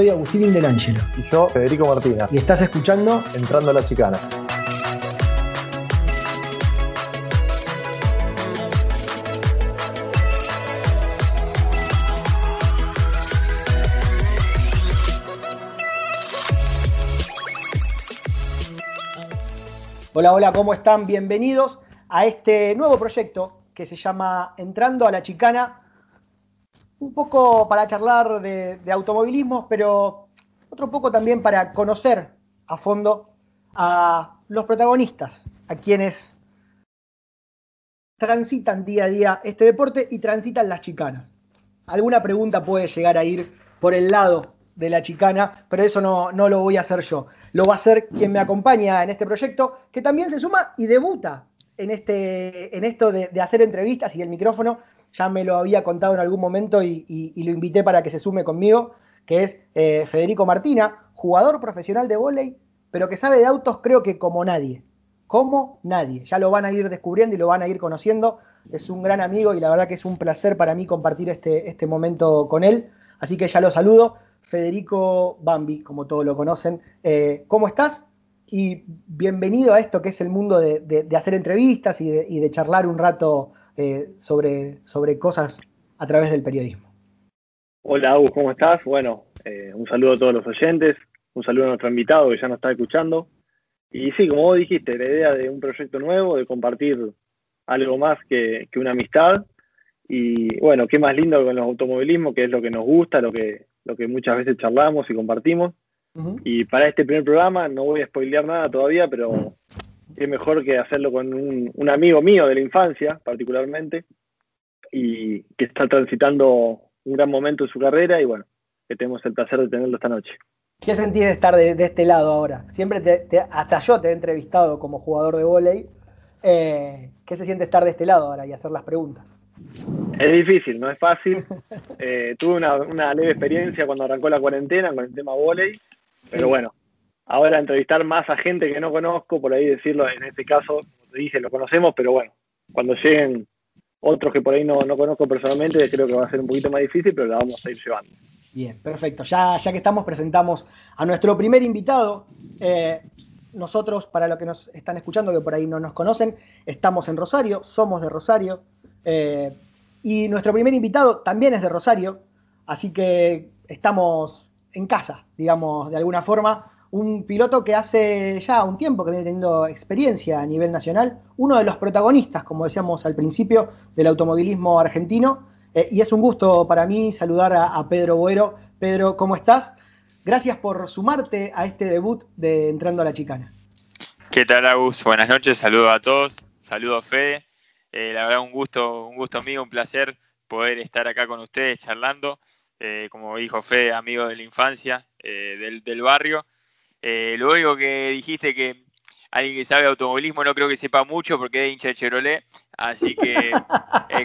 Soy Agustín Indenangelo. Y yo, Federico Martina. Y estás escuchando Entrando a la Chicana. Hola, hola, ¿cómo están? Bienvenidos a este nuevo proyecto que se llama Entrando a la Chicana. Un poco para charlar de, automovilismo, pero otro poco también para conocer a fondo a los protagonistas, a quienes transitan día a día este deporte y transitan las chicanas. Alguna pregunta puede llegar a ir por el lado de la chicana, pero eso no, no lo voy a hacer yo. Lo va a hacer quien me acompaña en este proyecto, que también se suma y debuta en, este, en esto de hacer entrevistas y el micrófono. Ya me lo había contado en algún momento y, y, lo invité para que se sume conmigo, que es eh, Federico Martina, jugador profesional de vóley, pero que sabe de autos creo que como nadie. Como nadie. Ya lo van a ir descubriendo y lo van a ir conociendo. Es un gran amigo y la verdad que es un placer para mí compartir este, este momento con él. Así que ya lo saludo. Federico Bambi, como todos lo conocen. Eh, ¿Cómo estás? Y bienvenido a esto que es el mundo de, de, hacer entrevistas y de, charlar un rato eh, sobre, sobre cosas a través del periodismo. Hola, Agus, ¿cómo estás? Bueno, eh, un saludo a todos los oyentes, un saludo a nuestro invitado que ya nos está escuchando. Y sí, como vos dijiste, la idea de un proyecto nuevo, de compartir algo más que, que una amistad. Y bueno, qué más lindo con los automovilismos, que es lo que nos gusta, lo que, lo que muchas veces charlamos y compartimos. Uh -huh. Y para este primer programa, no voy a spoilear nada todavía, pero qué mejor que hacerlo con un, un, amigo mío de la infancia, particularmente, y que está transitando un gran momento en su carrera y bueno, que tenemos el placer de tenerlo esta noche. ¿Qué sentís de estar de, de este lado ahora? Siempre, te, te, hasta yo te he entrevistado como jugador de vóley. Eh, ¿Qué se siente estar de este lado ahora y hacer las preguntas? Es difícil, no es fácil. Eh, tuve una, una, leve experiencia cuando arrancó la cuarentena con el tema sí. pero bueno, ahora entrevistar más a gente que no conozco, por ahí decirlo, en este caso, como te dije, lo conocemos, pero bueno, cuando lleguen otros que por ahí no, no conozco personalmente, creo que va a ser un poquito más difícil, pero la vamos a ir llevando. Bien, perfecto. Ya, ya que estamos, presentamos a nuestro primer invitado. Eh, nosotros, para los que nos están escuchando, que por ahí no nos conocen, estamos en Rosario, somos de Rosario. Eh, y nuestro primer invitado también es de Rosario, así que estamos en casa, digamos, de alguna forma. Un piloto que hace ya un tiempo que viene teniendo experiencia a nivel nacional, uno de los protagonistas, como decíamos al principio, del automovilismo argentino. Eh, y es un gusto para mí saludar a, Pedro Buero. Pedro, ¿cómo estás? Gracias por sumarte a este debut de Entrando a la Chicana. ¿Qué tal, Agus? Buenas noches, saludos a todos, saludos a Fede. Eh, la verdad, un gusto, un gusto mío, un placer poder estar acá con ustedes charlando. Eh, como dijo Fede, amigo de la infancia, del, del, barrio. Lo único que dijiste que alguien que sabe automovilismo no creo que sepa mucho porque es hincha de Chevrolet, así que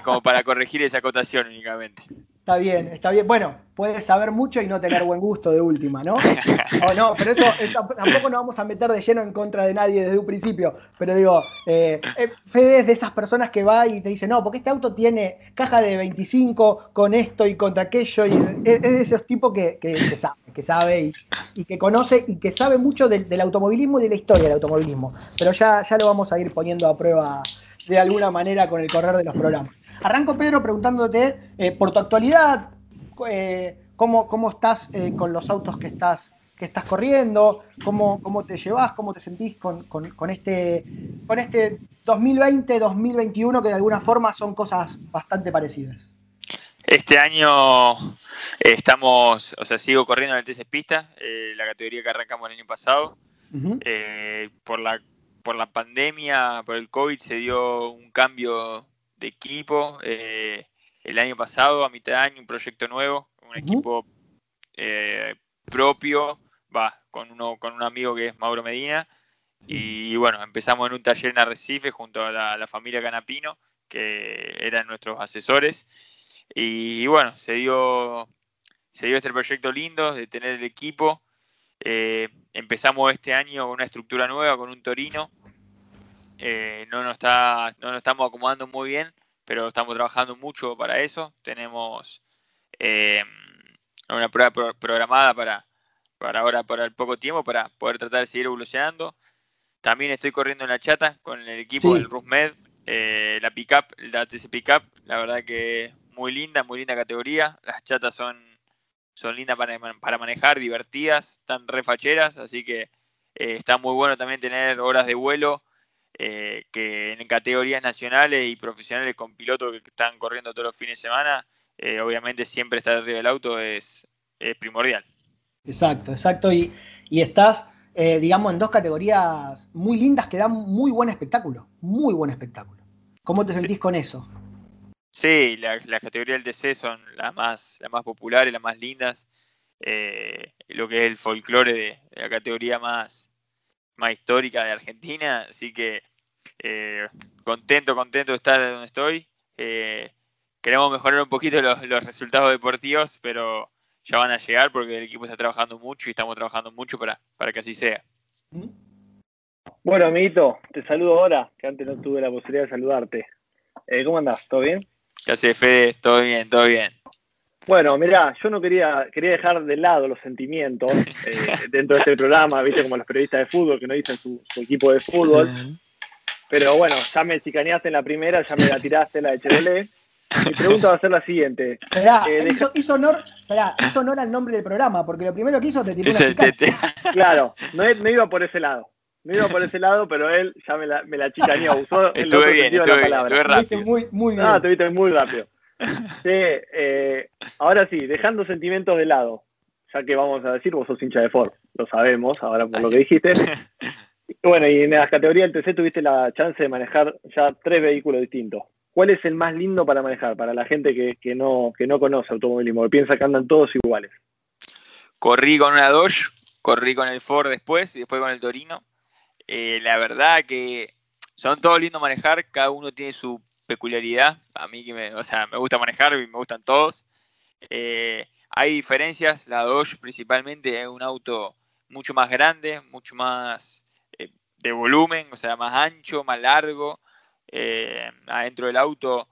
como para corregir esa acotación únicamente. Está bien, está bien. Bueno, puedes saber mucho y no tener buen gusto de última, ¿no? O no, pero eso tampoco nos vamos a meter de lleno en contra de nadie desde un principio. Pero digo, eh, Fede es de esas personas que va y te dice, no, porque este auto tiene caja de 25 con esto y contra aquello. Y es de esos tipos que, que, que sabe, que sabe y, y, que conoce y que sabe mucho del, del, automovilismo y de la historia del automovilismo. Pero ya, ya lo vamos a ir poniendo a prueba de alguna manera con el correr de los programas. Arranco, Pedro, preguntándote eh, por tu actualidad, eh, cómo, cómo, estás eh, con los autos que estás, que estás corriendo, cómo, cómo te llevas, cómo te sentís con, con, con este, con este 2020-2021, que de alguna forma son cosas bastante parecidas. Este año estamos, o sea, sigo corriendo en el TC Pista, la categoría que arrancamos el año pasado. Uh -huh. por, la, por la pandemia, por el COVID, se dio un cambio de equipo. Eh, el año pasado, a mitad de año, un proyecto nuevo, un uh -huh. equipo eh, propio, va, con, uno, con un amigo que es Mauro Medina. Y, y bueno, empezamos en un taller en Arrecife junto a la, la familia Canapino, que eran nuestros asesores. Y, y, bueno, se dio, se dio este proyecto lindo de tener el equipo. Eh, empezamos este año con una estructura nueva, con un Torino, eh, no, nos está, no nos estamos acomodando muy bien, pero estamos trabajando mucho para eso. Tenemos eh, una prueba programada para, para ahora, para el poco tiempo, para poder tratar de seguir evolucionando. También estoy corriendo en la chata con el equipo del Rusmed, eh, la pickup, la TC Pickup, la verdad que muy linda, muy linda categoría. Las chatas son, son lindas para, para manejar, divertidas, están refacheras, así que eh, está muy bueno también tener horas de vuelo eh, que en categorías nacionales y profesionales con pilotos que están corriendo todos los fines de semana, obviamente siempre estar arriba del auto es, es primordial. Exacto, exacto. Y, y estás, eh, digamos, en dos categorías muy lindas que dan muy buen espectáculo. Muy buen espectáculo. ¿Cómo te sentís con eso? Sí, las la categorías del TC son las más, las más populares, las más lindas. Eh, lo que es el folclore de, la categoría más, más histórica de Argentina. Así que eh, contento, contento de estar donde estoy. queremos mejorar un poquito los, los resultados deportivos, pero ya van a llegar porque el equipo está trabajando mucho y estamos trabajando mucho para, para que así sea. Bueno, amiguito, te saludo ahora, que antes no tuve la posibilidad de saludarte. Eh, ¿Cómo andás? ¿Todo bien? ¿Qué hace, Fede? Todo bien, todo bien. Bueno, mirá, yo no quería, quería dejar de lado los sentimientos eh, dentro de este programa, viste, como los periodistas de fútbol que no dicen su, equipo de fútbol. Pero bueno, ya me chicaneaste en la primera, ya me la tiraste la de Chevrolet. Mi pregunta va a ser la siguiente. Esperá, eh, hizo, honor, honor al nombre del programa, porque lo primero que hizo te tiró una Claro, no, iba por ese lado. No iba por ese lado, pero él ya me la, me la chicaneó. Usó el estuve bien, de la palabra. rápido. Muy, muy bien. Ah, te muy rápido. Sí, eh, ahora sí, dejando sentimientos de lado, ya que vamos a decir, vos sos hincha de Ford, lo sabemos ahora por lo que dijiste. Bueno, y en las categorías del TC tuviste la chance de manejar ya tres vehículos distintos. ¿Cuál es el más lindo para manejar para la gente que, no, que no conoce automovilismo, que piensa que andan todos iguales? Corrí con una Dodge, corrí con el Ford después y después con el Torino. Eh, la verdad que son todos lindos manejar, cada uno tiene su peculiaridad. A mí que me, o sea, me gusta manejar y me gustan todos. Eh, hay diferencias, la Dodge principalmente es un auto mucho más grande, mucho más eh, de volumen, o sea, más ancho, más largo eh, adentro del auto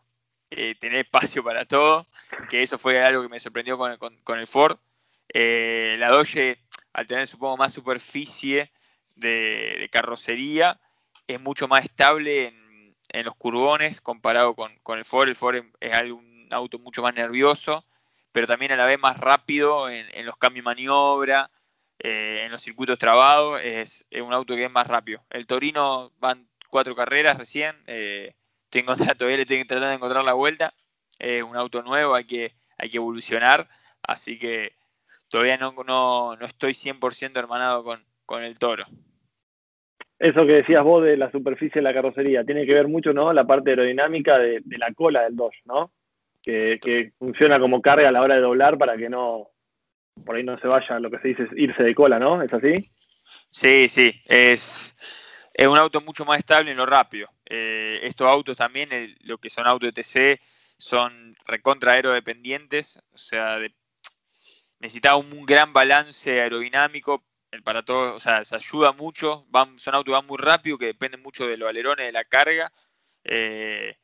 tener espacio para todo, que eso fue algo que me sorprendió con, con, el Ford. La Dodge, al tener supongo más superficie de, carrocería, es mucho más estable en, los curbones comparado con, el Ford. El Ford es un auto mucho más nervioso, pero también a la vez más rápido en, los cambios de maniobra, en los circuitos trabados. Es, es, un auto que es más rápido. El Torino van cuatro carreras recién. Eh, tengo, todavía le tengo tratando de encontrar la vuelta. Es un auto nuevo, hay que, hay que evolucionar. Así que todavía no, no, no estoy 100% hermanado con, con el toro. Eso que decías vos de la superficie de la carrocería, tiene que ver mucho, ¿no? La parte aerodinámica de, la cola del Dodge, ¿no? Que, que, funciona como carga a la hora de doblar para que no, por ahí no se vaya lo que se dice irse de cola, ¿no? ¿Es así? Sí, sí, es, es un auto mucho más estable en lo rápido. Eh, estos autos también, lo que son autos de TC, son recontra aerodependientes, o sea, necesita un, gran balance aerodinámico para todo, o sea, se ayuda mucho, van, son autos que van muy rápido, que dependen mucho de los alerones, de la carga. Eh,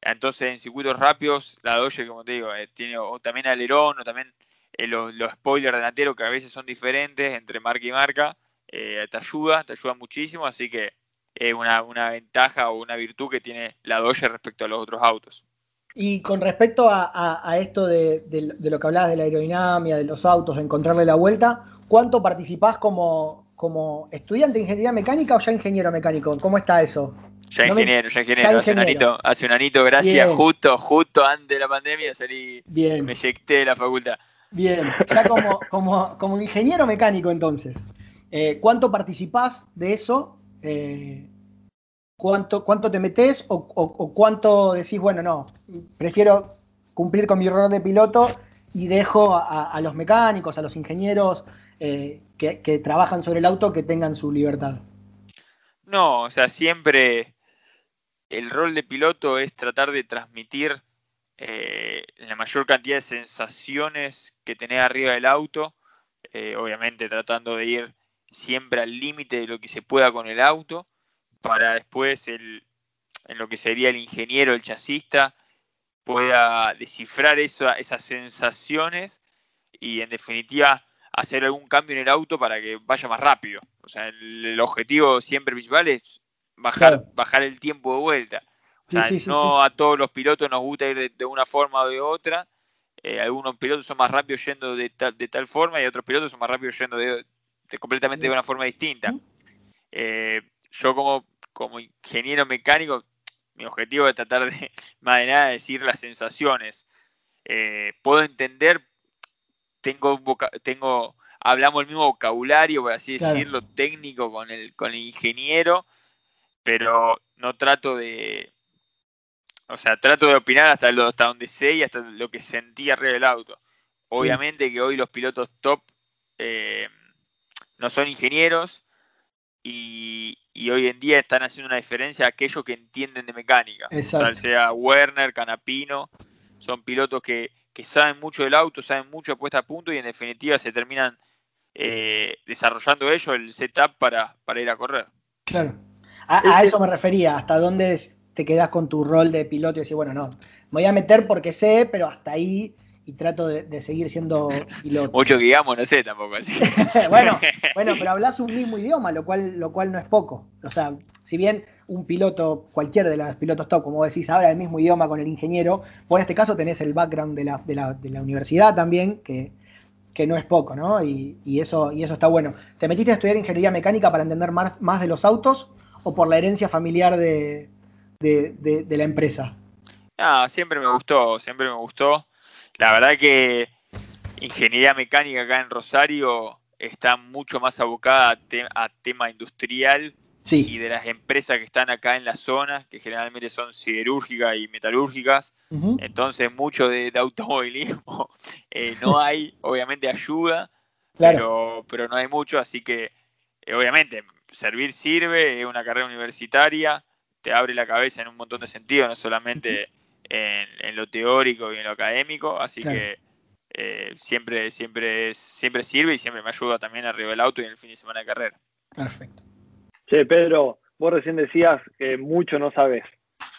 entonces, en circuitos rápidos, la Dodge, como te digo, eh, tiene también alerón, o también los, spoilers delanteros que a veces son diferentes entre marca y marca. Eh, te ayuda, te ayuda muchísimo, así que es una, ventaja o una virtud que tiene la Dodge respecto a los otros autos. Y con respecto a, esto de, lo que hablabas de la aerodinámica, de los autos, de encontrarle la vuelta, ¿cuánto participás como, como estudiante de ingeniería mecánica o ya ingeniero mecánico? ¿Cómo está eso? Ya ingeniero, ya ingeniero. hace, Un anito, hace un anito, gracias, justo, justo antes de la pandemia salí, Bien. me eyecté de la facultad. Bien, ya como, como, como ingeniero mecánico entonces. Eh, ¿Cuánto participás de eso? Eh, ¿cuánto, ¿Cuánto te metes o, cuánto decís, bueno, no, prefiero cumplir con mi rol de piloto y dejo a, los mecánicos, a los ingenieros eh, que, trabajan sobre el auto que tengan su libertad? No, o sea, siempre el rol de piloto es tratar de transmitir la mayor cantidad de sensaciones que tenés arriba del auto, obviamente tratando de ir siempre al límite de lo que se pueda con el auto, para después el, en lo que sería el ingeniero, el chasista, pueda descifrar esas sensaciones y en definitiva hacer algún cambio en el auto para que vaya más rápido. O sea, el, objetivo siempre principal es bajar, bajar el tiempo de vuelta. O sea, no a todos los pilotos nos gusta ir de, una forma o de otra. Eh, algunos pilotos son más rápidos yendo de, de tal forma y otros pilotos son más rápidos yendo de, completamente de una forma distinta. Eh, yo como, como ingeniero mecánico, mi objetivo es tratar de, más de nada, decir las sensaciones. Eh, puedo entender, tengo, tengo, hablamos el mismo vocabulario, por así decirlo, técnico con el, con el ingeniero, pero no trato de, o sea, trato de opinar hasta, lo, hasta donde sé y hasta lo que sentí arriba del auto. Obviamente que hoy los pilotos top eh, no son ingenieros y, hoy en día están haciendo una diferencia aquellos que entienden de mecánica. O sea, Werner, Canapino, son pilotos que, saben mucho del auto, saben mucho de puesta a punto y en definitiva se terminan eh, desarrollando ellos el setup para, para ir a correr. Claro. A, eso me refería, hasta dónde te quedas con tu rol de piloto y decir, bueno, no, me voy a meter porque sé, pero hasta ahí y trato de, seguir siendo piloto. Mucho que digamos, no sé tampoco así. bueno, bueno, pero hablas un mismo idioma, lo cual, lo cual no es poco. O sea, si bien un piloto, cualquiera de los pilotos top, como decís, habla el mismo idioma con el ingeniero, vos en este caso tenés el background de la, de la, de la universidad también, que, que, no es poco, ¿no? Y, y, eso, y eso está bueno. ¿Te metiste a estudiar ingeniería mecánica para entender más, más de los autos o por la herencia familiar de, de, de la empresa? Ah, siempre me gustó, siempre me gustó. La verdad que ingeniería mecánica acá en Rosario está mucho más abocada a, tema industrial y de las empresas que están acá en la zona, que generalmente son siderúrgicas y metalúrgicas. Entonces, mucho de, automovilismo eh, no hay, obviamente ayuda, pero, pero no hay mucho, así que eh, obviamente servir sirve, es una carrera universitaria, te abre la cabeza en un montón de sentidos, no solamente en, lo teórico y en lo académico, así que eh, siempre, siempre, siempre sirve y siempre me ayuda también arriba del auto y en el fin de semana de carrera. Perfecto. Pedro, vos recién decías que mucho no sabes.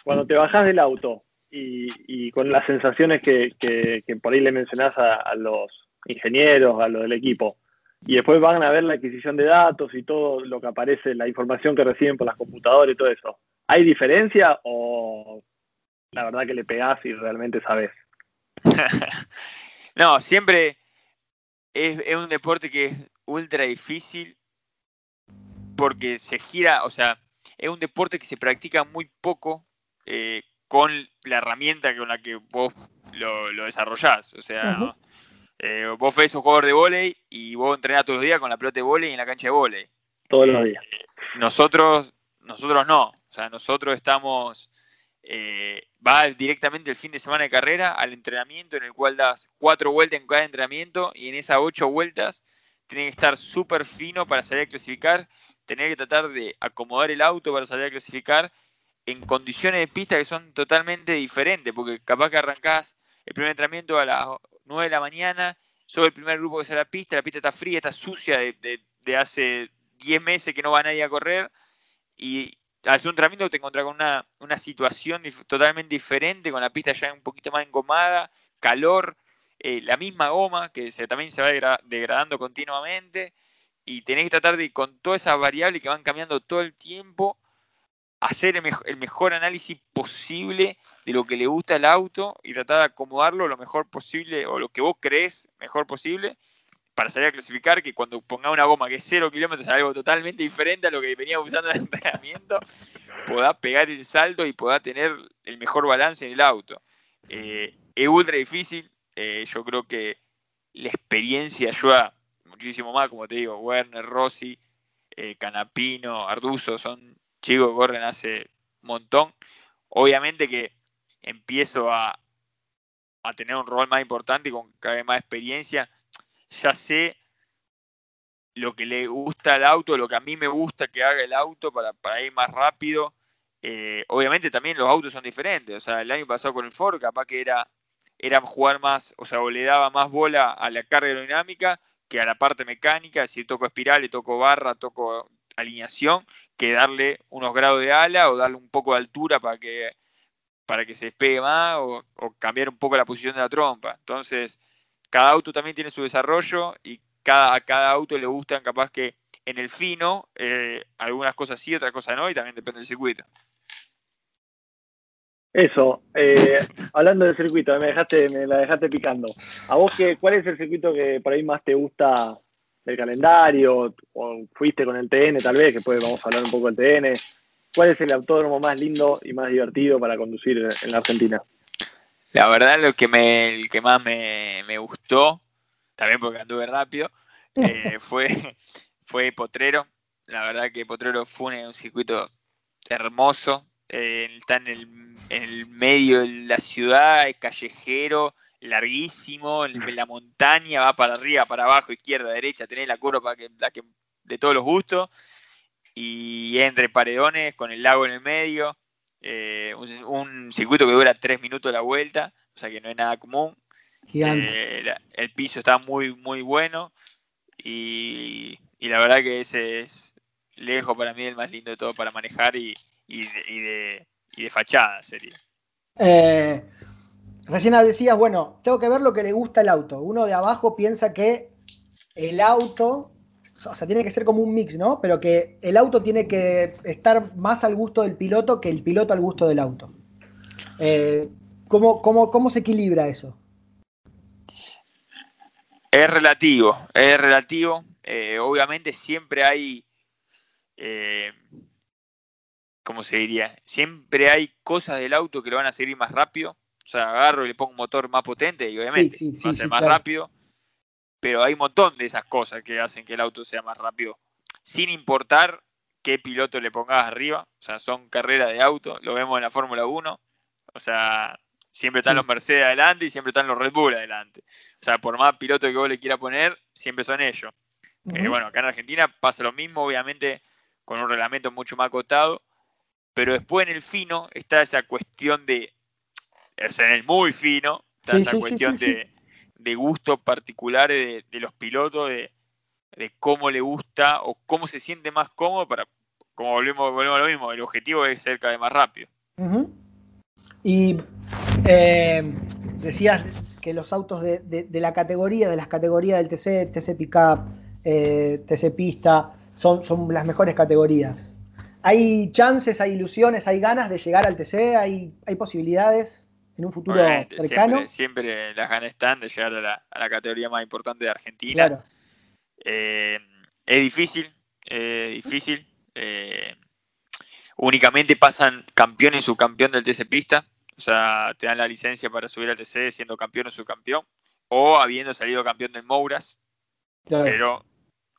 Cuando te bajás del auto y, con las sensaciones que, por ahí le mencionás a, los ingenieros, a lo del equipo, y después van a ver la adquisición de datos y todo lo que aparece, la información que reciben por las computadoras y todo eso. ¿Hay diferencia o la verdad que le pegás y realmente sabes. no, siempre es, un deporte que es ultra difícil porque se gira, o sea, es un deporte que se practica muy poco eh, con la herramienta con la que vos lo, desarrollás. O sea, eh, vos ves un jugador de volei y vos entrenás todos los días con la pelota de volei en la cancha de volei. Todos los días. Eh, nosotros, nosotros no. O sea, nosotros estamos eh, va directamente el fin de semana de carrera al entrenamiento en el cual das cuatro vueltas en cada entrenamiento y en esas ocho vueltas tiene que estar súper fino para salir a clasificar, tener que tratar de acomodar el auto para salir a clasificar en condiciones de pista que son totalmente diferentes, porque capaz que arrancás el primer entrenamiento a las 9 de la mañana, sos el primer grupo que sale a la pista, la pista está fría, está sucia de, de hace 10 meses que no va nadie a correr, y, al un entrenamiento te encontrás con una, situación totalmente diferente, con la pista ya un poquito más engomada, calor, eh, la misma goma que se, también se va degradando continuamente y tenés que tratar de, con todas esas variables que van cambiando todo el tiempo, hacer el, mejor análisis posible de lo que le gusta al auto y tratar de acomodarlo lo mejor posible o lo que vos crees mejor posible para salir a clasificar, que cuando ponga una goma que es 0 kilómetros, algo totalmente diferente a lo que venía usando en el entrenamiento, pueda pegar el salto y pueda tener el mejor balance en el auto. Eh, es ultra difícil, eh, yo creo que la experiencia ayuda muchísimo más, como te digo, Werner, Rossi, eh, Canapino, Arduzo, son chicos que corren hace un montón. Obviamente que empiezo a, a tener un rol más importante y con cada vez más experiencia ya sé lo que le gusta al auto, lo que a mí me gusta que haga el auto para, ir más rápido. Eh, obviamente también los autos son diferentes. O sea, el año pasado con el Ford capaz que era, era jugar más, o sea, o le daba más bola a la carga aerodinámica a la parte mecánica. Si toco espiral, le toco barra, toco alineación, que darle unos grados de ala o darle un poco de altura para que, para que se despegue más o, o cambiar un poco la posición de la trompa. Entonces, cada auto también tiene su desarrollo y cada, a cada auto le gustan capaz que en el fino, eh, algunas cosas sí, otras cosas no, y también depende del circuito. Eso, eh, hablando del circuito, me, dejaste, me la dejaste picando. ¿A vos qué, cuál es el circuito que por ahí más te gusta del calendario? ¿O fuiste con el TN tal vez? Que después vamos a hablar un poco del TN. ¿Cuál es el autódromo más lindo y más divertido para conducir en la Argentina? La verdad, lo que me, el que más me, me gustó, también porque anduve rápido, eh, fue, fue Potrero. La verdad que Potrero fue un, circuito hermoso. Eh, está en el, en el, medio de la ciudad, es callejero, larguísimo, en la montaña, va para arriba, para abajo, izquierda, derecha, tenés la curva para que, la que, de todos los gustos. Y entre paredones, con el lago en el medio. Eh, un, circuito que dura tres minutos la vuelta, o sea que no es nada común. Eh, el piso está muy, muy bueno y, la verdad que ese es lejos para mí el más lindo de todo para manejar y, de, fachada sería. Eh, recién decías, bueno, tengo que ver lo que le gusta el auto. Uno de abajo piensa que el auto, o sea, tiene que ser como un mix, ¿no? Pero que el auto tiene que estar más al gusto del piloto que el piloto al gusto del auto. Eh, ¿cómo, cómo se equilibra eso? Es relativo, es relativo. Eh, obviamente siempre hay, ¿cómo se diría? Siempre hay cosas del auto que lo van a seguir más rápido. O sea, agarro y le pongo un motor más potente y obviamente va a ser más rápido. Pero hay un montón de esas cosas que hacen que el auto sea más rápido. Sin importar qué piloto le pongas arriba. O sea, son carreras de auto. Lo vemos en la Fórmula 1. O sea, siempre están los Mercedes adelante y siempre están los Red Bull adelante. O sea, por más piloto que vos le quieras poner, siempre son ellos. Eh, bueno, acá en Argentina pasa lo mismo, obviamente con un reglamento mucho más acotado, pero después en el fino está esa cuestión de, o sea, en el muy fino, está esa cuestión de, de gustos particulares de, los pilotos, de, cómo le gusta o cómo se siente más cómodo para, como volvemos, volvemos a lo mismo, el objetivo es ser cada vez más rápido. Y eh, decías que los autos de, la categoría, de las categorías del TC, TC Pickup, eh, TC Pista, son, son las mejores categorías. ¿Hay chances, hay ilusiones, hay ganas de llegar al TC? ¿Hay, hay posibilidades en un futuro cercano? Siempre, las ganas están de llegar a la, categoría más importante de Argentina. Eh, es difícil, es difícil. Eh, únicamente pasan campeón y subcampeón del TC Pista o sea, te dan la licencia para subir al TC siendo campeón o subcampeón, o habiendo salido campeón del Mouras. Pero,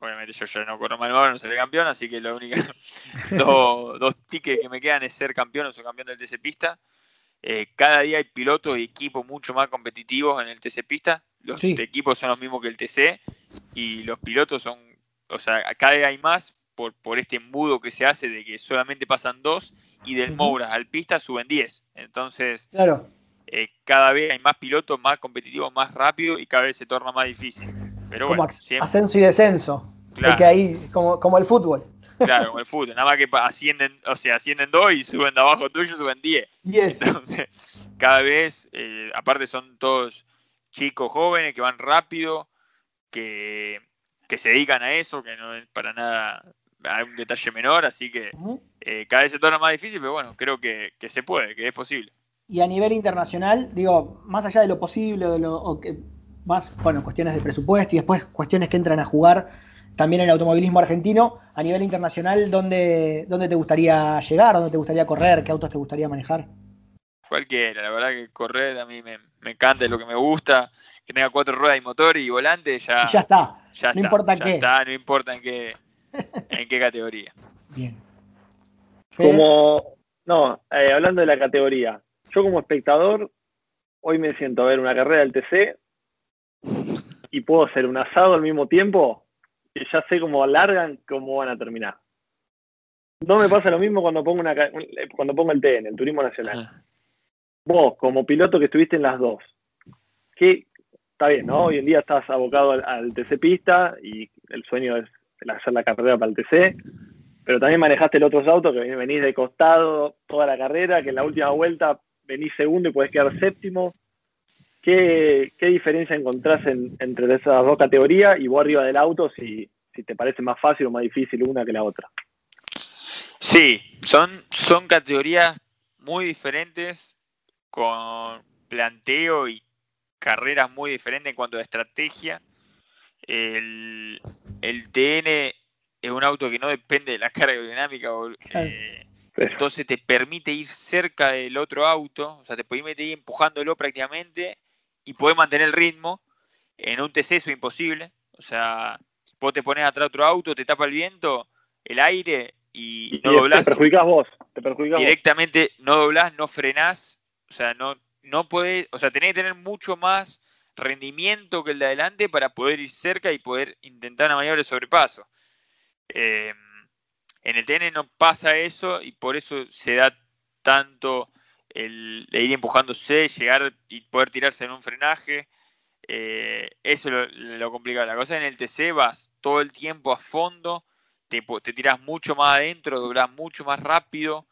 obviamente, yo ya no corro mal no seré campeón, así que lo único, dos, dos tickets que me quedan es ser campeón o subcampeón del TC Pista. Eh, cada día hay pilotos y equipos mucho más competitivos en el TC Pista. Los equipos son los mismos que el TC y los pilotos son, o sea, cada día hay más por, por este embudo que se hace de que solamente pasan dos y del Mouras al pista suben 10. Entonces, claro. Eh, cada vez hay más pilotos, más competitivos, más rápido y cada vez se torna más difícil. Pero como ascenso y descenso. Claro. que ahí, como, como el fútbol. Claro, como el fútbol. Nada más que ascienden, o sea, ascienden dos y suben de abajo tuyo, suben 10. Entonces, cada vez, eh, aparte son todos chicos jóvenes que van rápido, que, que se dedican a eso, que no es para nada hay un detalle menor, así que eh, cada vez se torna más difícil, pero bueno, creo que, se puede, que es posible. Y a nivel internacional, digo, más allá de lo posible, de lo, o que, más, bueno, cuestiones de presupuesto y después cuestiones que entran a jugar también en el automovilismo argentino, a nivel internacional, ¿dónde, dónde te gustaría llegar? ¿Dónde te gustaría correr? ¿Qué autos te gustaría manejar? Cualquiera, la verdad que correr a mí me, encanta, es lo que me gusta, que tenga cuatro ruedas y motor y volante, ya, ya está. Ya no importa qué. Está, no importa en qué, ¿En qué categoría? Bien. Como, no, eh, hablando de la categoría, yo como espectador, hoy me siento a ver una carrera del TC y puedo hacer un asado al mismo tiempo y ya sé cómo alargan, cómo van a terminar. No me pasa lo mismo cuando pongo, una, cuando pongo el TN, el Turismo Nacional. Vos, como piloto que estuviste en las dos, ¿qué, está bien, ¿no? Hoy en día estás abocado al, al TC Pista y el sueño es hacer la carrera para el TC, pero también manejaste el otro auto que venís de costado toda la carrera, que en la última vuelta venís segundo y podés quedar séptimo. ¿Qué, diferencia encontrás entre esas dos categorías y vos arriba del auto si, si te parece más fácil o más difícil una que la otra? Sí, son, son categorías muy diferentes, con planteo y carreras muy diferentes en cuanto a estrategia. El, el TN es un auto que no depende de la carga aerodinámica, eh, entonces te permite ir cerca del otro auto, o sea, te permite ir empujándolo prácticamente y poder mantener el ritmo. En un TC eso es imposible, o sea, vos te pones atrás otro auto, te tapa el viento, el aire y, no doblás. Te perjudicás vos, te Directamente no doblás, no frenás, o sea, no, no podés, o sea, tenés que tener mucho más rendimiento que el de adelante para poder ir cerca y poder intentar una maniobra de sobrepaso. Eh, en el TN no pasa eso y por eso se da tanto el de ir empujándose, llegar y poder tirarse en un frenaje. Eh, eso es lo, complicado. La cosa en el TC vas todo el tiempo a fondo, te, te tiras mucho más adentro, doblas mucho más rápido.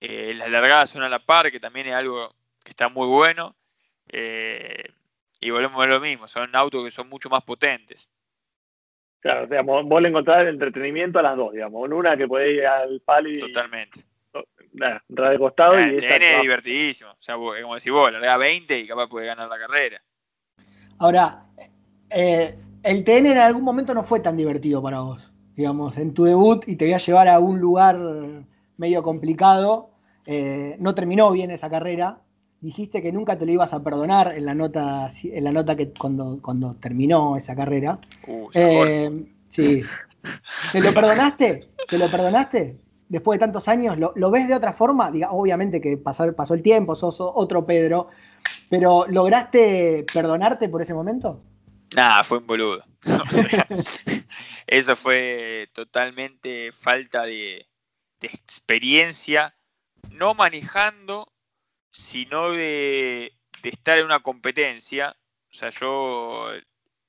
Eh, las largadas son a la par, que también es algo que está muy bueno. Eh, y volvemos a lo mismo, son autos que son mucho más potentes. Claro, digamos, vos le encontrás el entretenimiento a las dos, digamos, en una que puede ir al palo y... Totalmente. Nada, de costado y... El TN es divertidísimo, o sea, como decís vos, larga 20 y capaz puede ganar la carrera. Ahora, eh, el TN en algún momento no fue tan divertido para vos, digamos, en tu debut y te voy a llevar a un lugar medio complicado, eh, no terminó bien esa carrera, dijiste que nunca te lo ibas a perdonar en la nota, en la nota que cuando, cuando terminó esa carrera. Uh, eh, sí. ¿Te lo perdonaste? ¿Te lo perdonaste? Después de tantos años, ¿lo, ves de otra forma? Diga, obviamente que pasó, el tiempo, sos otro Pedro, pero ¿lograste perdonarte por ese momento? Nada, fue un boludo. eso fue totalmente falta de, de experiencia, no manejando sino de, estar en una competencia. O sea, yo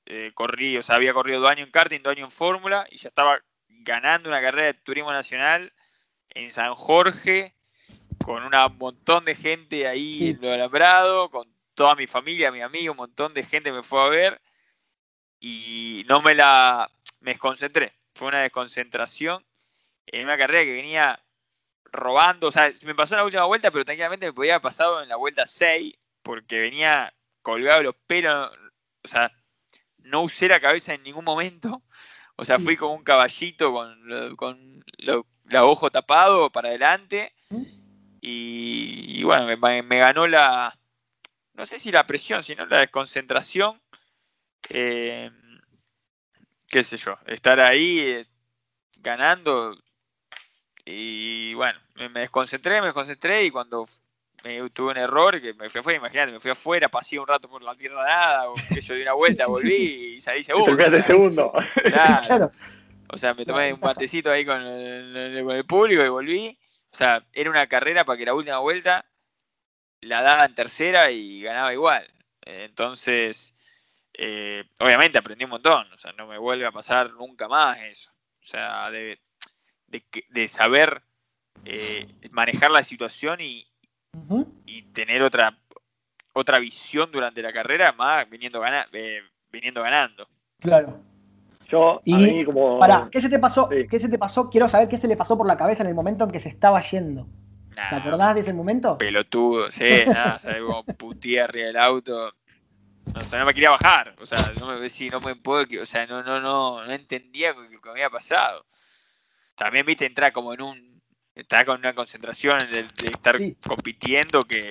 eh, corrí, o sea, había corrido dos años en karting, dos años en fórmula y ya estaba ganando una carrera de turismo nacional en San Jorge con un montón de gente ahí en lo alambrado, con toda mi familia, mi amigo, un montón de gente me fue a ver y no me la me desconcentré. Fue una desconcentración en una carrera que venía robando, o sea, me pasó en la última vuelta, pero tranquilamente me podía haber pasado en la vuelta 6, porque venía colgado los pelos, o sea, no usé la cabeza en ningún momento, o sea, fui como un caballito con, con la ojo tapado para adelante, y, bueno, me, ganó la, no sé si la presión, sino la desconcentración, eh, qué sé yo, estar ahí eh, ganando y bueno, me desconcentré, me desconcentré y cuando tuve un error, que me fui, imagínate, me fui afuera, pasé un rato por la tierra nada, o que yo di una vuelta, volví y salí segundo. Y segundo. Claro. O sea, me tomé un batecito ahí con el, con el público y volví. O sea, era una carrera para que la última vuelta la daba en tercera y ganaba igual. Entonces, eh, obviamente aprendí un montón. O sea, no me vuelve a pasar nunca más eso. O sea, de, de, saber eh, manejar la situación y, y, tener otra, otra visión durante la carrera, más viniendo, eh, viniendo ganando. Claro. Yo, y, como... Para, ¿qué se te pasó? ¿Qué se te pasó? Quiero saber qué se le pasó por la cabeza en el momento en que se estaba yendo. ¿Te acordás de ese momento? Pelotudo, sí, nada, sabes como puteé arriba del auto. O sea, no me quería bajar. O sea, no me, sí, no me puedo, o sea, no, no, no, no entendía lo que me había pasado también, viste, entrar como en un. Entrar con una concentración de, estar compitiendo que,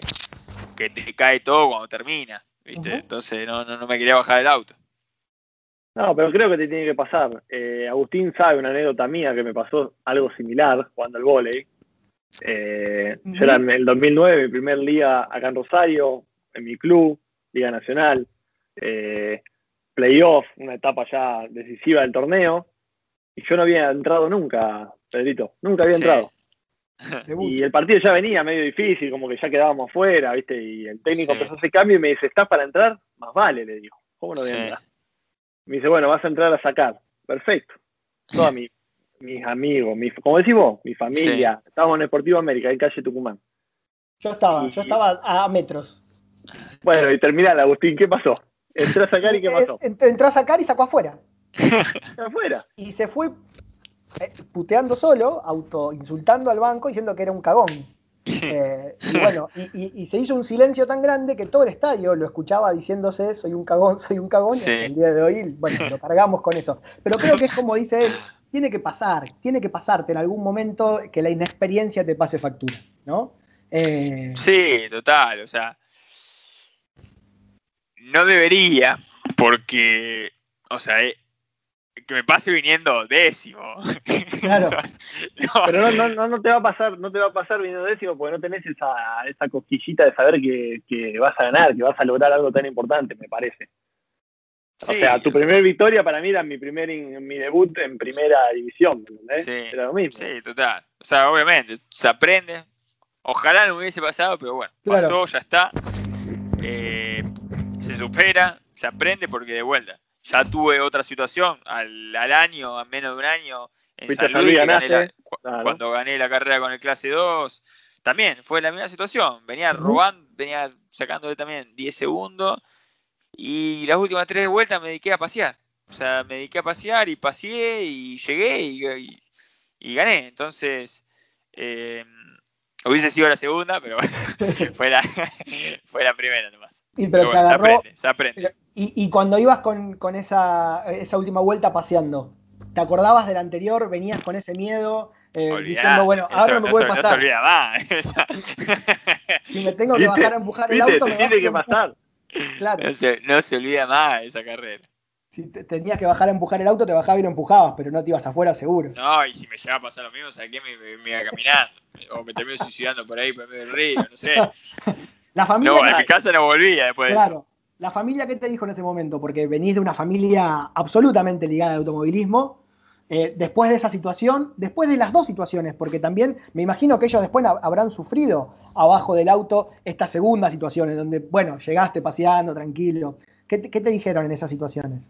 te cae todo cuando termina, viste. Entonces no, no, me quería bajar del auto. No, pero creo que te tiene que pasar. Eh, Agustín sabe una anécdota mía que me pasó algo similar jugando al vóley. Eh, Yo era en el 2009, mi primer liga acá en Rosario, en mi club, Liga Nacional, eh, playoff, una etapa ya decisiva del torneo. Y yo no había entrado nunca, Pedrito, nunca había entrado. y el partido ya venía medio difícil, como que ya quedábamos fuera, ¿viste? Y el técnico empezó a hacer cambio y me dice, ¿estás para entrar? Más vale, le digo. ¿Cómo no voy a entrar? Me dice, bueno, vas a entrar a sacar. Perfecto. Todos mi, mis amigos, mi, como decís vos, mi familia. Estábamos en Deportivo América, en calle Tucumán. Yo estaba, yo estaba a metros. Bueno, y terminal, Agustín, ¿qué pasó? Entró a sacar y qué pasó. Entró a sacar y sacó afuera. afuera. Y se fue eh, puteando solo, auto insultando al banco, diciendo que era un cagón. Eh, y bueno, y, se hizo un silencio tan grande que todo el estadio lo escuchaba diciéndose soy un cagón, soy un cagón, y el día de hoy, bueno, lo cargamos con eso. Pero creo que es como dice él, tiene que pasar, tiene que pasarte en algún momento que la inexperiencia te pase factura, ¿no? Eh, sí, total, o sea, no debería, porque, o sea, eh, que me pase viniendo décimo. Claro. Pero no, no, no, te va a pasar, no te va a pasar viniendo décimo porque no tenés esa, esa cosquillita de saber que, que, vas a ganar, que vas a lograr algo tan importante, me parece. o sea, tu primera victoria para mí era mi primer mi debut en primera división, Sí, era lo mismo. Sí, total. O sea, obviamente, se aprende. Ojalá no hubiese pasado, pero bueno, pasó, ya está. Eh, se supera, se aprende porque de vuelta ya tuve otra situación al, año, a menos de un año, en San Luis, cuando gané la carrera con el clase 2, también fue la misma situación. Venía robando, venía sacándole también 10 segundos y las últimas tres vueltas me dediqué a pasear. O sea, me dediqué a pasear y paseé y llegué y, gané. Entonces, eh, hubiese sido la segunda, pero fue, la, fue la primera nomás. Y pero, se aprende, se aprende. Y, cuando ibas con, esa, última vuelta paseando, ¿te acordabas del anterior? ¿Venías con ese miedo? Eh, diciendo, bueno, ahora me puede pasar. No se olvida más. si me tengo que bajar a empujar el auto, me tiene que pasar. Claro. No se, no se olvida más esa carrera. Si tenías que bajar a empujar el auto, te bajabas y lo empujabas, pero no te ibas afuera seguro. No, y si me llegaba a pasar lo mismo, ¿sabes qué? Me, me, iba caminando. O me termino suicidando por ahí, por medio del río, no sé. La familia no, en mi casa no volvía después claro, de eso. La familia, ¿qué te dijo en ese momento? Porque venís de una familia absolutamente ligada al automovilismo. Eh, después de esa situación, después de las dos situaciones, porque también me imagino que ellos después habrán sufrido abajo del auto esta segunda situación, en donde, bueno, llegaste paseando, tranquilo. ¿Qué te, dijeron en esas situaciones?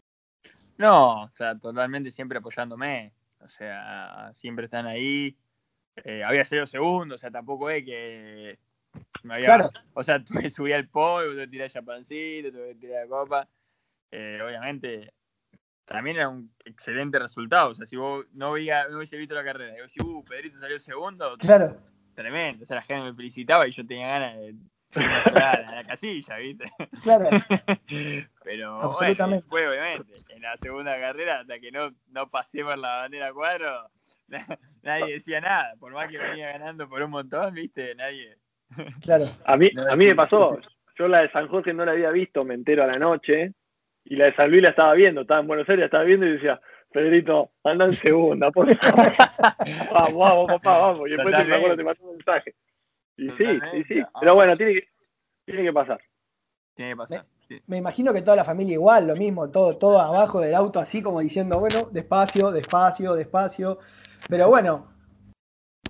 No, o sea, totalmente siempre apoyándome. O sea, siempre están ahí. Eh, había sido segundo, o sea, tampoco es que claro. O sea, tú me subí al pollo, te tiré champancito, te tiré la copa. Eh, obviamente, también era un excelente resultado. O sea, si vos no, veía, no hubiese visto la carrera, digo, si uh, Pedrito salió segundo, claro. tremendo. O sea, la gente me felicitaba y yo tenía ganas de a la casilla, ¿viste? Claro. Pero Absolutamente. fue obviamente. En la segunda carrera, hasta que no, no pasé por la bandera cuadro, nadie decía nada. Por más que venía ganando por un montón, ¿viste? Nadie, Claro. A mí, a mí me pasó, yo la de San José no la había visto, me entero a la noche, y la de San Luis la estaba viendo, estaba en Buenos Aires, la estaba viendo y decía, Pedrito, anda en segunda, por favor. vamos, vamos, papá, vamos. Y después te, me acuerdo, te mandó un mensaje. Y sí, sí, sí. Pero bueno, tiene que, tiene que pasar. Tiene que pasar. Me, me, imagino que toda la familia igual, lo mismo, todo, todo abajo del auto, así como diciendo, bueno, despacio, despacio, despacio. Pero bueno,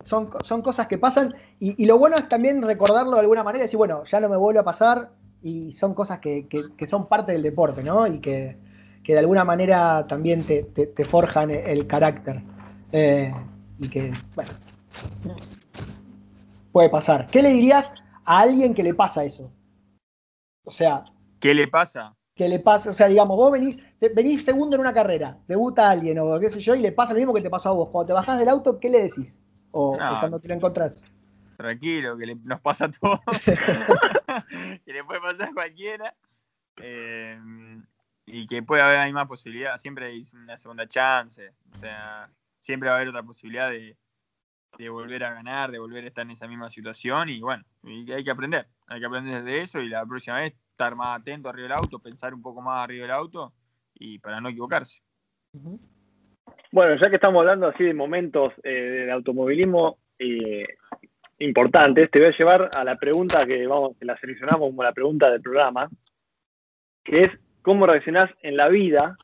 son, son cosas que pasan y, lo bueno es también recordarlo de alguna manera y decir, bueno, ya no me vuelve a pasar y son cosas que, son parte del deporte, ¿no? Y que, de alguna manera también te, forjan el carácter. Eh, y que, bueno, puede pasar. ¿Qué le dirías a alguien que le pasa eso? O sea... ¿Qué le pasa? Que le pasa, o sea, digamos, vos venís, venís segundo en una carrera, debuta alguien o qué sé yo, y le pasa lo mismo que te pasó a vos. Cuando te bajás del auto, ¿qué le decís? O, cuando te lo encontrás? Tranquilo, que nos pasa a todos. que le puede pasar a cualquiera. Eh, y que puede haber hay más posibilidad. Siempre hay una segunda chance. O sea, siempre va a haber otra posibilidad de, volver a ganar, de volver a estar en esa misma situación. Y bueno, hay que aprender. Hay que aprender de eso y la próxima vez estar más atento arriba del auto, pensar un poco más arriba del auto y para no equivocarse. Bueno, ya que estamos hablando así de momentos eh, del automovilismo eh, importantes, te voy a llevar a la pregunta que vamos, que la seleccionamos como la pregunta del programa, que es cómo reaccionás en la vida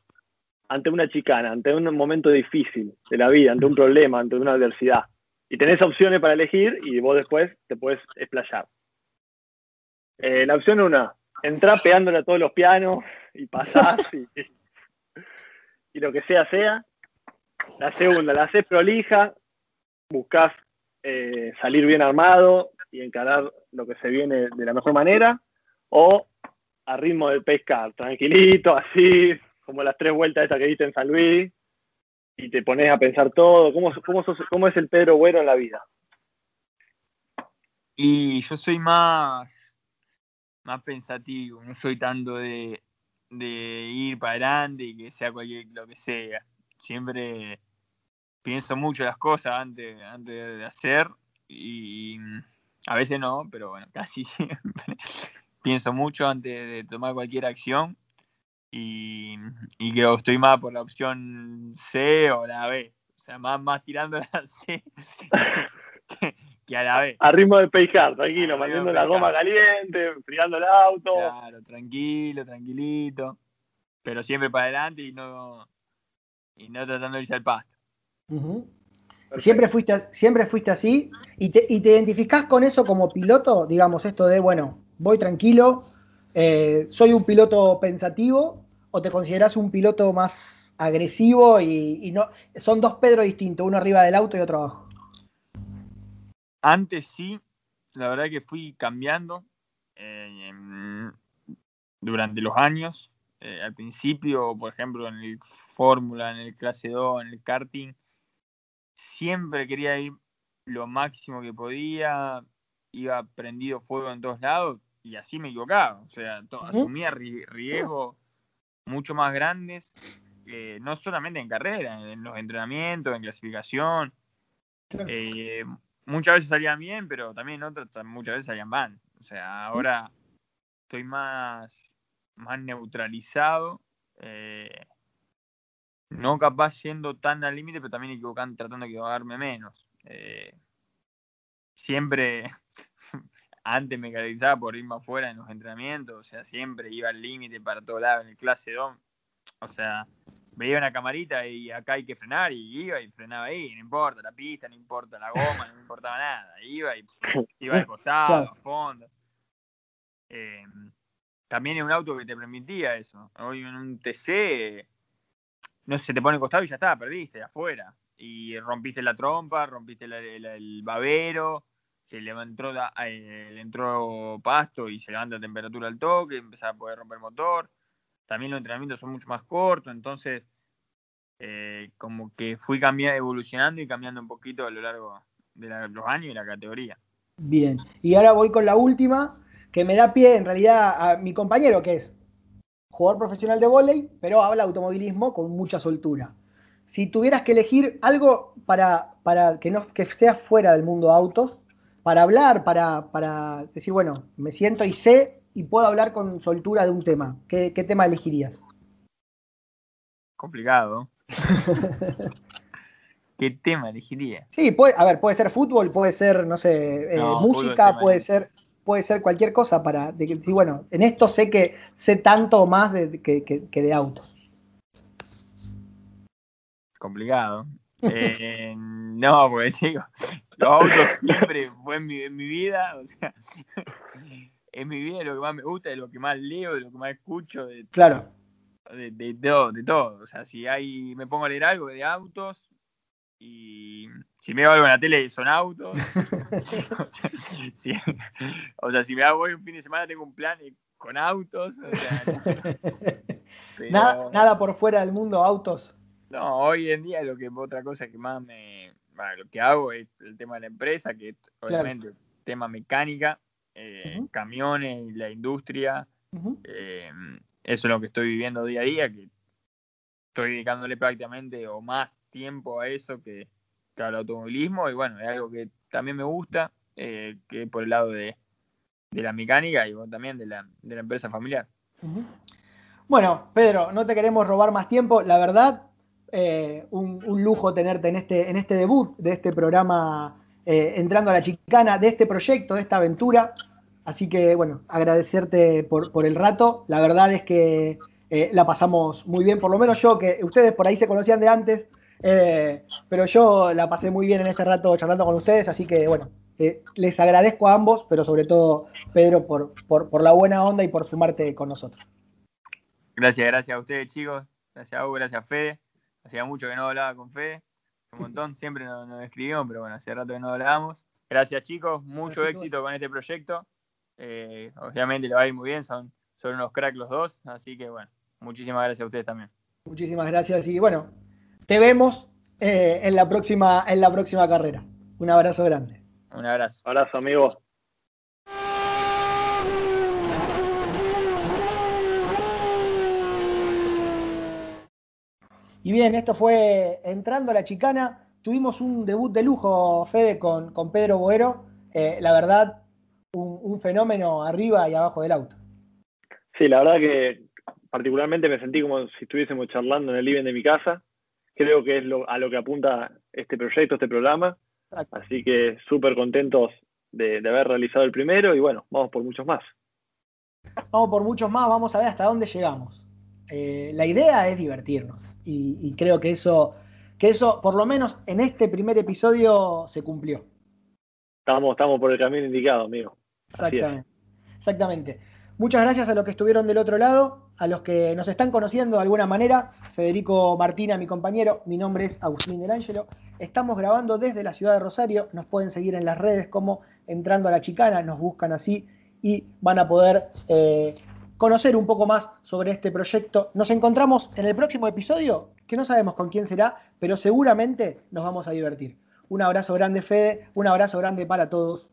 ante una chicana, ante un momento difícil de la vida, ante un problema, ante una adversidad. Y tenés opciones para elegir y vos después te puedes explayar. Eh, la opción una, entrar pegándole a todos los pianos y pasás y lo que sea sea. La segunda, la haces prolija, buscas eh, salir bien armado y encarar lo que se viene de la mejor manera. o a ritmo de pescar, tranquilito, así, como las tres vueltas estas que diste en San Luis, y te pones a pensar todo. ¿Cómo, cómo, cómo es el Pedro Bueno en la vida? Y yo soy más, más pensativo, no soy tanto de, de ir para adelante y que sea cualquier lo que sea. Siempre pienso mucho las cosas antes, antes de hacer y a veces no, pero bueno, casi siempre pienso mucho antes de tomar cualquier acción y, y que estoy más por la opción C o la B. O sea, más, más tirando la C que, a la B. A ritmo de peijar, tranquilo, manteniendo la goma caliente, enfriando el auto. Claro, tranquilo, tranquilito. Pero siempre para adelante y no, y no tratando de irse al pasto. Siempre fuiste, siempre fuiste así y te, y te identificás con eso como piloto, digamos, esto de, bueno, voy tranquilo, eh, soy un piloto pensativo o te considerás un piloto más agresivo y, no son dos Pedro distintos, uno arriba del auto y otro abajo? Antes sí, la verdad que fui cambiando eh, durante los años. Eh, al principio, por ejemplo, en el Fórmula, en el Clase 2, en el karting, siempre quería ir lo máximo que podía, iba prendido fuego en todos lados y así me equivocaba. O sea, asumía riesgos mucho más grandes, eh, no solamente en carrera, en los entrenamientos, en clasificación. Eh, muchas veces salían bien, pero también otras muchas veces salían mal. O sea, ahora estoy más, más neutralizado. Eh, no capaz yendo tan al límite, pero también equivocando, tratando de equivocarme menos. siempre antes me caracterizaba por ir más fuera en los entrenamientos, o sea, siempre iba al límite para todo lado en el clase 2. O sea, veía una camarita y acá hay que frenar y iba y frenaba ahí, no importa la pista, no importa la goma, no importaba nada, iba y iba de costado, a fondo. Eh, también en un auto que te permitía eso. Hoy en un TC, no se te pone costado y ya está, perdiste, afuera. Y rompiste la trompa, rompiste el babero, que le entró, eh, le entró pasto y se levanta temperatura al toque, empezaba a poder romper motor. También los entrenamientos son mucho más cortos, entonces eh, como que fui cambiando, evolucionando y cambiando un poquito a lo largo de los años y la categoría. Bien, y ahora voy con la última, que me da pie en realidad a mi compañero, que es jugador profesional de vóley, pero habla automovilismo con mucha soltura. Si tuvieras que elegir algo para, para que, no, que sea fuera del mundo autos, para hablar, para, decir, bueno, me siento y sé y puedo hablar con soltura de un tema. ¿Qué, tema elegirías? Complicado. ¿Qué tema elegiría? Sí, puede, a ver, puede ser fútbol, puede ser, no sé, eh, música, puede ser, puede ser cualquier cosa para decir, bueno, en esto sé que sé tanto más de, que, que de autos. Complicado. Eh, no, pues digo, los autos siempre fue en mi, vida, o sea, en mi vida es lo que más me gusta, es lo que más leo, de lo que más escucho. De, claro. De, de, todo, de todo. O sea, si hay, me pongo a leer algo de autos y si me veo algo en la tele son autos. o, sea, si, me hago hoy un fin de semana tengo un plan con autos. O sea, nada, nada por fuera del mundo autos. No, hoy en día lo que otra cosa que más me, bueno, lo que hago es el tema de la empresa, que obviamente tema mecánica, eh, camiones, la industria. Eh, eso es lo que estoy viviendo día a día, que estoy dedicándole prácticamente o más tiempo a eso que, al automovilismo. Y bueno, es algo que también me gusta, eh, que por el lado de, la mecánica y también de la, de la empresa familiar. Bueno, Pedro, no te queremos robar más tiempo. La verdad, eh, un, lujo tenerte en este, en este debut de este programa eh, Entrando a la Chicana, de este proyecto, de esta aventura. Así que, bueno, agradecerte por, el rato. La verdad es que eh, la pasamos muy bien, por lo menos yo, que ustedes por ahí se conocían de antes, pero yo la pasé muy bien en este rato charlando con ustedes, así que, bueno, les agradezco a ambos, pero sobre todo, Pedro, por, por, por la buena onda y por sumarte con nosotros. Gracias, gracias a ustedes, chicos. Gracias a Hugo, gracias a Fede. Hacía mucho que no hablaba con Fe, un montón, siempre nos, escribimos, pero bueno, hace rato que no hablábamos. Gracias chicos, mucho éxito con este proyecto Eh, obviamente le va a ir muy bien, son, son unos cracks los dos, así que bueno, muchísimas gracias a ustedes también. Muchísimas gracias y bueno, te vemos eh, en, la próxima, en la próxima carrera. Un abrazo grande. Un abrazo. Abrazo, amigo. Y bien, esto fue entrando a la chicana. Tuvimos un debut de lujo, Fede, con, con Pedro Boero. Eh, la verdad, un, fenómeno arriba y abajo del auto. Sí, la verdad que particularmente me sentí como si estuviésemos charlando en el living de mi casa. Creo que es a lo que apunta este proyecto, este programa. Así que súper contentos de, haber realizado el primero y bueno, vamos por muchos más. Vamos por muchos más, vamos a ver hasta dónde llegamos. Eh, la idea es divertirnos y, creo que eso, que eso, por lo menos en este primer episodio, se cumplió. Estamos, estamos por el camino indicado, amigo. Exactamente. Exactamente. Muchas gracias a los que estuvieron del otro lado, a los que nos están conociendo de alguna manera. Federico Martina, mi compañero, mi nombre es Agustín Del Ángelo. Estamos grabando desde la ciudad de Rosario. Nos pueden seguir en las redes como entrando a la chicana, nos buscan así y van a poder eh, conocer un poco más sobre este proyecto. Nos encontramos en el próximo episodio, que no sabemos con quién será, pero seguramente nos vamos a divertir. Un abrazo grande, Fede, un abrazo grande para todos.